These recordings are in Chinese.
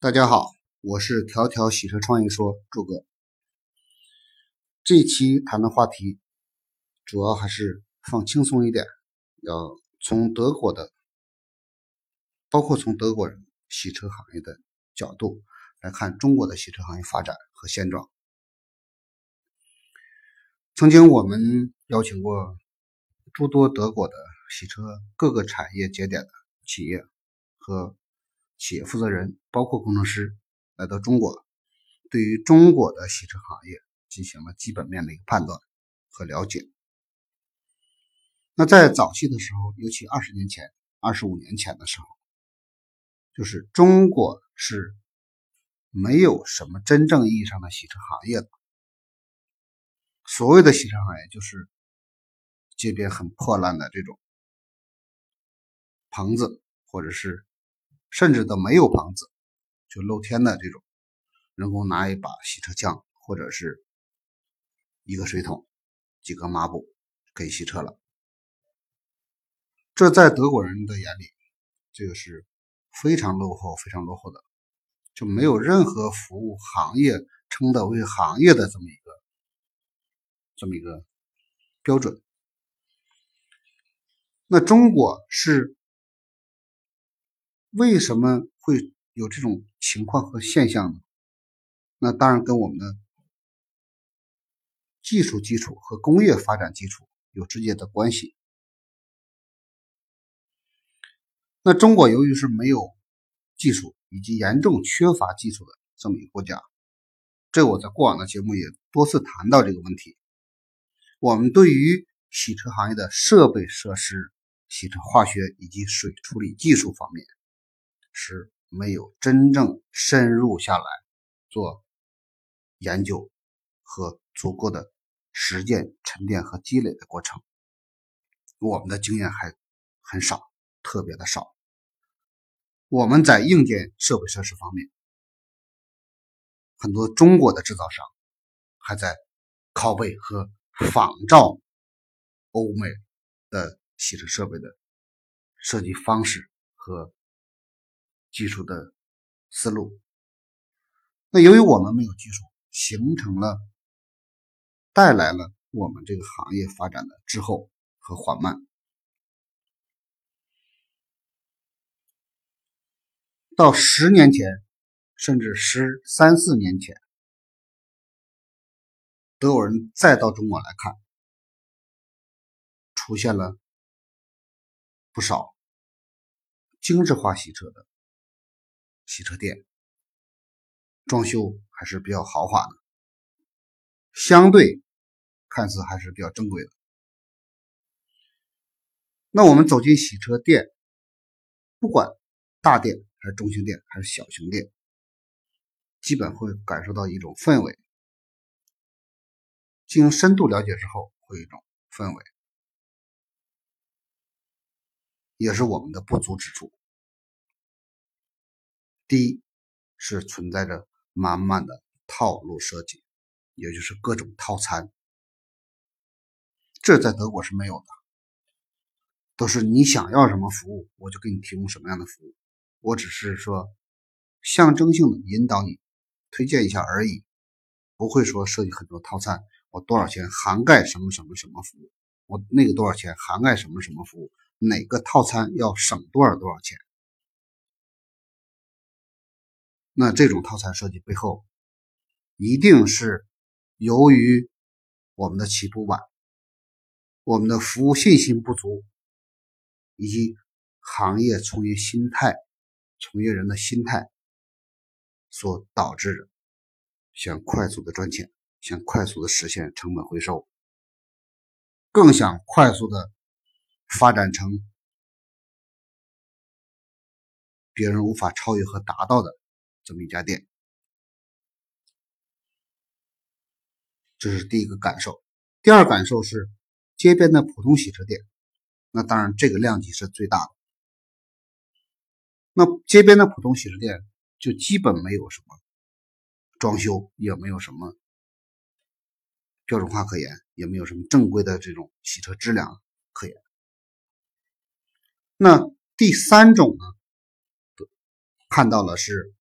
大家好，我是条条洗车创业说朱哥。这期谈的话题主要还是放轻松一点，要从德国的，包括从德国人洗车行业的角度来看中国的洗车行业发展和现状。曾经我们邀请过诸多德国的洗车各个产业节点的企业和。企业负责人包括工程师来到中国，对于中国的洗车行业进行了基本面的一个判断和了解。那在早期的时候，尤其二十年前、二十五年前的时候，就是中国是没有什么真正意义上的洗车行业的。所谓的洗车行业，就是街边很破烂的这种棚子，或者是。甚至都没有棚子，就露天的这种，人工拿一把洗车枪或者是一个水桶、几个抹布可以洗车了。这在德国人的眼里，这个是非常落后、非常落后的，就没有任何服务行业称得为行业的这么一个这么一个标准。那中国是。为什么会有这种情况和现象呢？那当然跟我们的技术基础和工业发展基础有直接的关系。那中国由于是没有技术以及严重缺乏技术的这么一个国家，这我在过往的节目也多次谈到这个问题。我们对于洗车行业的设备设施、洗车化学以及水处理技术方面。是没有真正深入下来做研究和足够的实践沉淀和积累的过程，我们的经验还很少，特别的少。我们在硬件设备设施方面，很多中国的制造商还在拷贝和仿照欧美的洗车设备的设计方式和。技术的思路，那由于我们没有技术，形成了带来了我们这个行业发展的滞后和缓慢。到十年前，甚至十三四年前，德国人再到中国来看，出现了不少精致化洗车的。洗车店装修还是比较豪华的，相对看似还是比较正规的。那我们走进洗车店，不管大店还是中型店还是小型店，基本会感受到一种氛围。进行深度了解之后，会有一种氛围，也是我们的不足之处。第一是存在着满满的套路设计，也就是各种套餐，这在德国是没有的，都是你想要什么服务，我就给你提供什么样的服务，我只是说象征性的引导你，推荐一下而已，不会说设计很多套餐，我多少钱涵盖什么什么什么服务，我那个多少钱涵盖什么什么服务，哪个套餐要省多少多少钱。那这种套餐设计背后，一定是由于我们的起步晚，我们的服务信心不足，以及行业从业心态、从业人的心态所导致的，想快速的赚钱，想快速的实现成本回收，更想快速的发展成别人无法超越和达到的。这么一家店，这是第一个感受。第二感受是街边的普通洗车店，那当然这个量级是最大的。那街边的普通洗车店就基本没有什么装修，也没有什么标准化可言，也没有什么正规的这种洗车质量可言。那第三种呢，看到了是。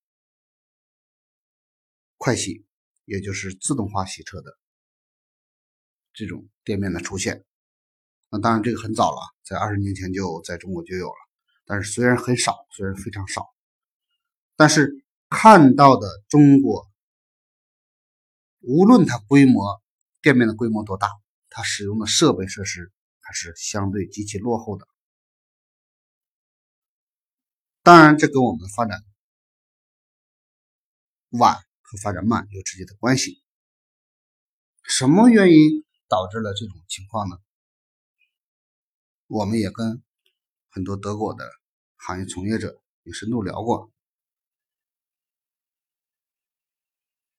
快洗，也就是自动化洗车的这种店面的出现。那当然，这个很早了，在二十年前就在中国就有了，但是虽然很少，虽然非常少，但是看到的中国，无论它规模店面的规模多大，它使用的设备设施还是相对极其落后的。当然，这跟我们发展晚和发展慢有直接的关系。什么原因导致了这种情况呢？我们也跟很多德国的行业从业者有深度聊过，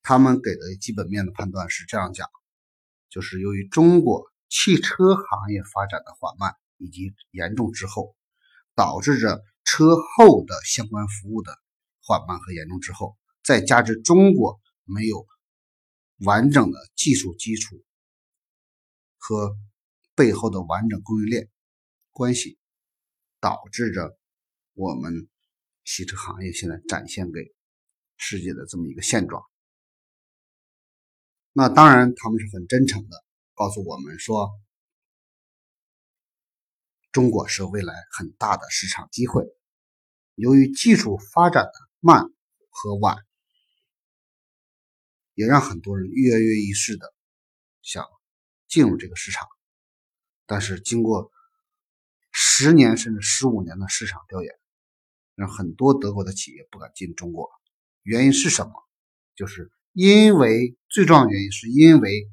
他们给的基本面的判断是这样讲：，就是由于中国汽车行业发展的缓慢以及严重滞后，导致着车后的相关服务的缓慢和严重滞后，再加之中国没有完整的技术基础和背后的完整供应链。关系导致着我们汽车行业现在展现给世界的这么一个现状。那当然，他们是很真诚的告诉我们说，中国是未来很大的市场机会。由于技术发展的慢和晚，也让很多人跃跃欲试的想进入这个市场，但是经过。十年甚至十五年的市场调研，让很多德国的企业不敢进中国。原因是什么？就是因为最重要的原因是因为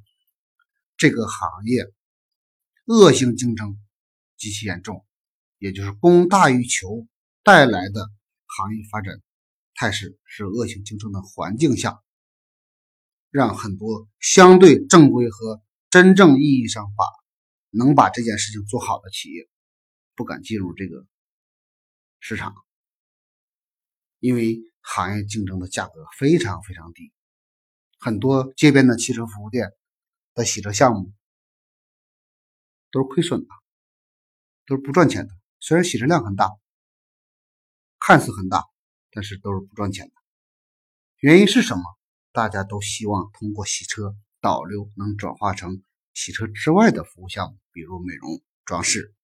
这个行业恶性竞争极其严重，也就是供大于求带来的行业发展态势是恶性竞争的环境下，让很多相对正规和真正意义上把能把这件事情做好的企业。不敢进入这个市场，因为行业竞争的价格非常非常低，很多街边的汽车服务店的洗车项目都是亏损的，都是不赚钱的。虽然洗车量很大，看似很大，但是都是不赚钱的。原因是什么？大家都希望通过洗车导流能转化成洗车之外的服务项目，比如美容装饰。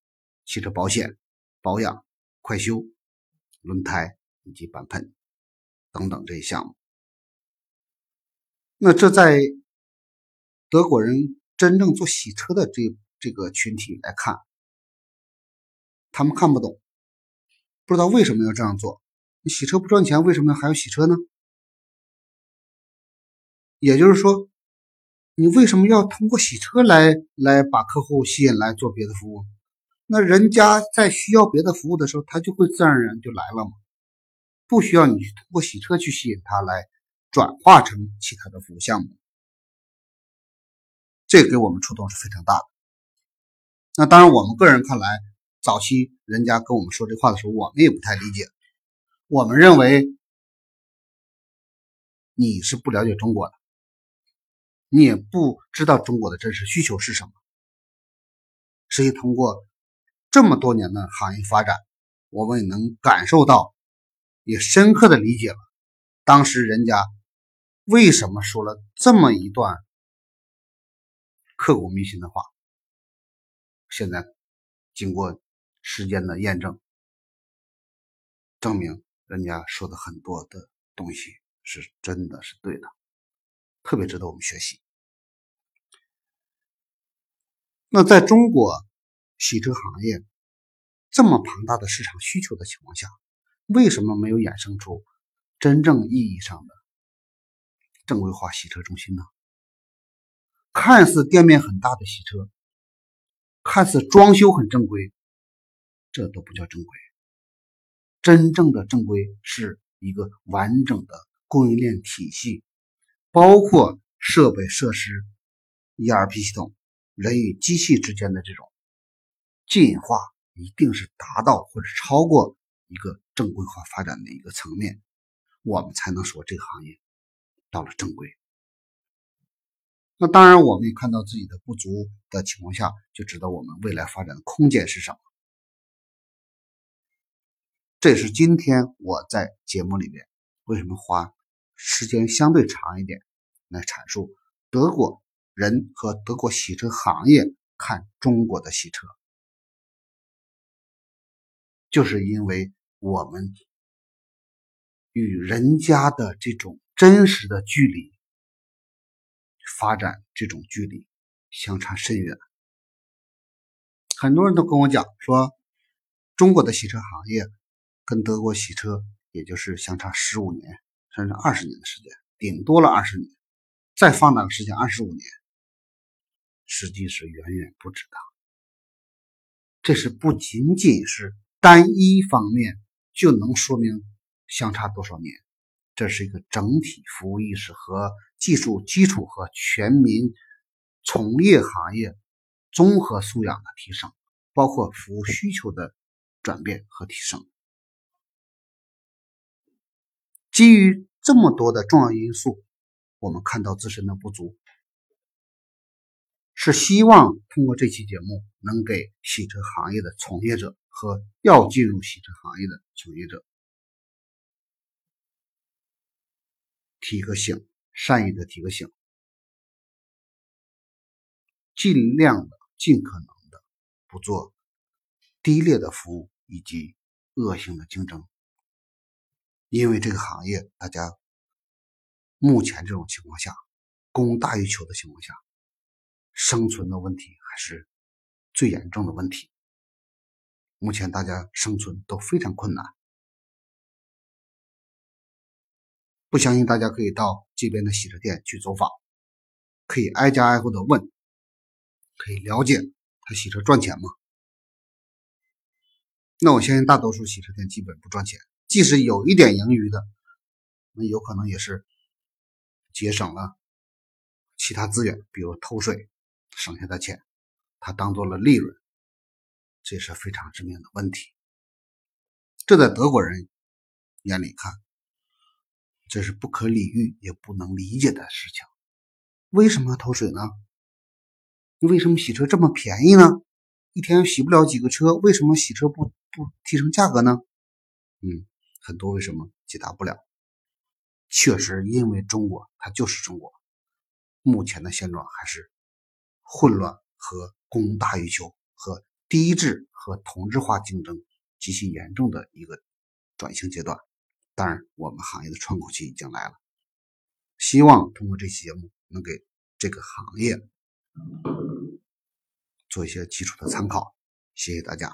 汽车保险、保养、快修、轮胎以及板喷等等这些项目，那这在德国人真正做洗车的这这个群体来看，他们看不懂，不知道为什么要这样做。你洗车不赚钱，为什么还要洗车呢？也就是说，你为什么要通过洗车来来把客户吸引来做别的服务？那人家在需要别的服务的时候，他就会自然而然就来了嘛，不需要你通过洗车去吸引他来转化成其他的服务项目，这给我们触动是非常大的。那当然，我们个人看来，早期人家跟我们说这话的时候，我们也不太理解。我们认为你是不了解中国的，你也不知道中国的真实需求是什么，实际通过。这么多年的行业发展，我们也能感受到，也深刻的理解了当时人家为什么说了这么一段刻骨铭心的话。现在经过时间的验证，证明人家说的很多的东西是真的是对的，特别值得我们学习。那在中国。洗车行业这么庞大的市场需求的情况下，为什么没有衍生出真正意义上的正规化洗车中心呢？看似店面很大的洗车，看似装修很正规，这都不叫正规。真正的正规是一个完整的供应链体系，包括设备设施、ERP 系统、人与机器之间的这种。进化一定是达到或者超过一个正规化发展的一个层面，我们才能说这个行业到了正规。那当然，我们也看到自己的不足的情况下，就知道我们未来发展的空间是什么。这也是今天我在节目里面为什么花时间相对长一点来阐述德国人和德国洗车行业看中国的洗车，就是因为我们与人家的这种真实的距离发展，这种距离相差甚远。很多人都跟我讲说，中国的洗车行业跟德国洗车也就是相差十五年甚至二十年的时间，顶多了二十年，再放大个时间二十五年，实际是远远不止的。这是不仅仅是单一方面就能说明相差多少年，这是一个整体服务意识和技术基础和全民从业行业。综合素养的提升，包括服务需求的转变和提升。基于这么多的重要因素，我们看到自身的不足，是希望通过这期节目，能给洗车行业的从业者和要进入洗车行业的从业者提个醒，善意的提个醒，尽量的。尽可能的不做低劣的服务以及恶性的竞争，因为这个行业大家目前这种情况下，供大于求的情况下，生存的问题还是最严重的问题。目前大家生存都非常困难，不相信大家可以到这边的洗车店去走访，可以挨家挨户的问。可以了解他洗车赚钱吗？那我相信大多数洗车店基本不赚钱，即使有一点盈余的，那有可能也是节省了其他资源，比如偷税省下的钱，他当做了利润，这是非常致命的问题。这在德国人眼里看，这是不可理喻也不能理解的事情。为什么要偷水呢？为什么洗车这么便宜呢？一天洗不了几个车，为什么洗车不不提升价格呢？嗯，很多为什么解答不了。确实，因为中国它就是中国，目前的现状还是混乱和供大于求和低质和同质化竞争极其严重的一个转型阶段。当然，我们行业的窗口期已经来了。希望通过这期节目能给这个行业。做一些基础的参考，谢谢大家。